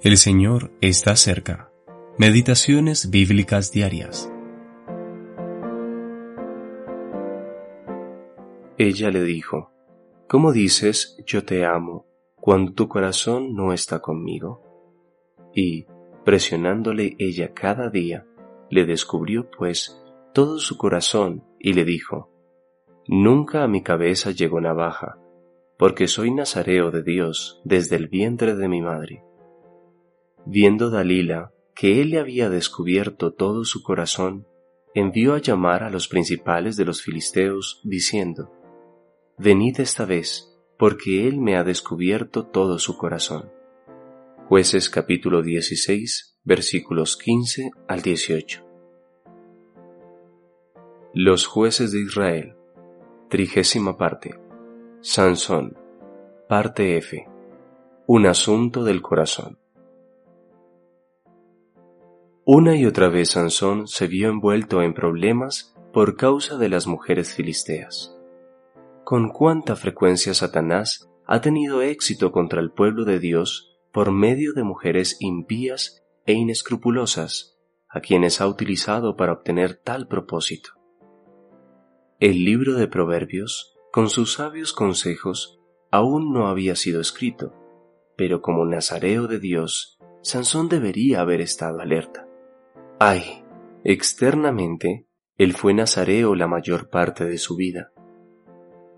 El Señor está cerca. Meditaciones bíblicas diarias. Ella le dijo, ¿Cómo dices yo te amo cuando tu corazón no está conmigo? Y, presionándole ella cada día, le descubrió pues todo su corazón y le dijo, Nunca a mi cabeza llegó navaja, porque soy nazareo de Dios desde el vientre de mi madre. Viendo Dalila que él le había descubierto todo su corazón, envió a llamar a los principales de los filisteos, diciendo, Venid esta vez, porque él me ha descubierto todo su corazón. Jueces capítulo 16, versículos 15 al 18. Los jueces de Israel, trigésima parte. Sansón, parte F. Un asunto del corazón. Una y otra vez Sansón se vio envuelto en problemas por causa de las mujeres filisteas. Con cuánta frecuencia Satanás ha tenido éxito contra el pueblo de Dios por medio de mujeres impías e inescrupulosas, a quienes ha utilizado para obtener tal propósito. El libro de Proverbios, con sus sabios consejos, aún no había sido escrito, pero como nazareo de Dios, Sansón debería haber estado alerta. Ay, externamente, él fue nazareo la mayor parte de su vida.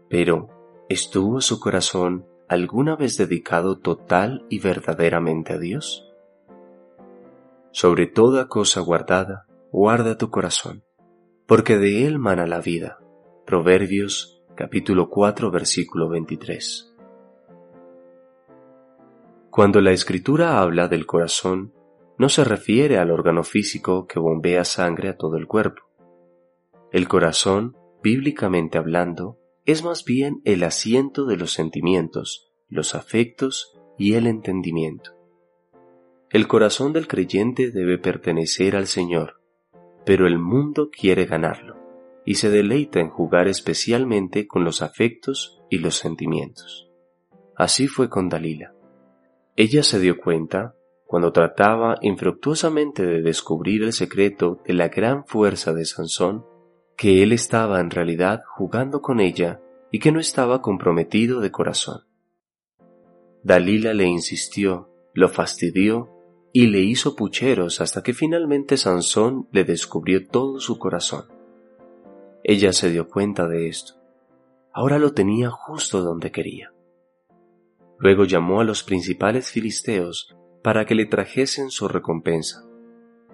Pero, ¿estuvo su corazón alguna vez dedicado total y verdaderamente a Dios? Sobre toda cosa guardada, guarda tu corazón, porque de él mana la vida. Proverbios capítulo 4 versículo 23. Cuando la escritura habla del corazón, no se refiere al órgano físico que bombea sangre a todo el cuerpo. El corazón, bíblicamente hablando, es más bien el asiento de los sentimientos, los afectos y el entendimiento. El corazón del creyente debe pertenecer al Señor, pero el mundo quiere ganarlo y se deleita en jugar especialmente con los afectos y los sentimientos. Así fue con Dalila. Ella se dio cuenta cuando trataba infructuosamente de descubrir el secreto de la gran fuerza de Sansón, que él estaba en realidad jugando con ella y que no estaba comprometido de corazón. Dalila le insistió, lo fastidió y le hizo pucheros hasta que finalmente Sansón le descubrió todo su corazón. Ella se dio cuenta de esto. Ahora lo tenía justo donde quería. Luego llamó a los principales filisteos para que le trajesen su recompensa.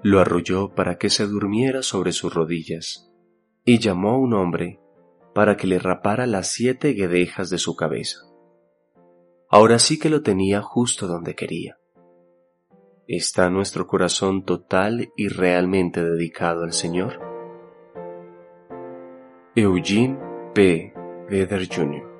Lo arrulló para que se durmiera sobre sus rodillas, y llamó a un hombre para que le rapara las siete guedejas de su cabeza. Ahora sí que lo tenía justo donde quería. ¿Está nuestro corazón total y realmente dedicado al Señor? Eugene P. Vedder Jr.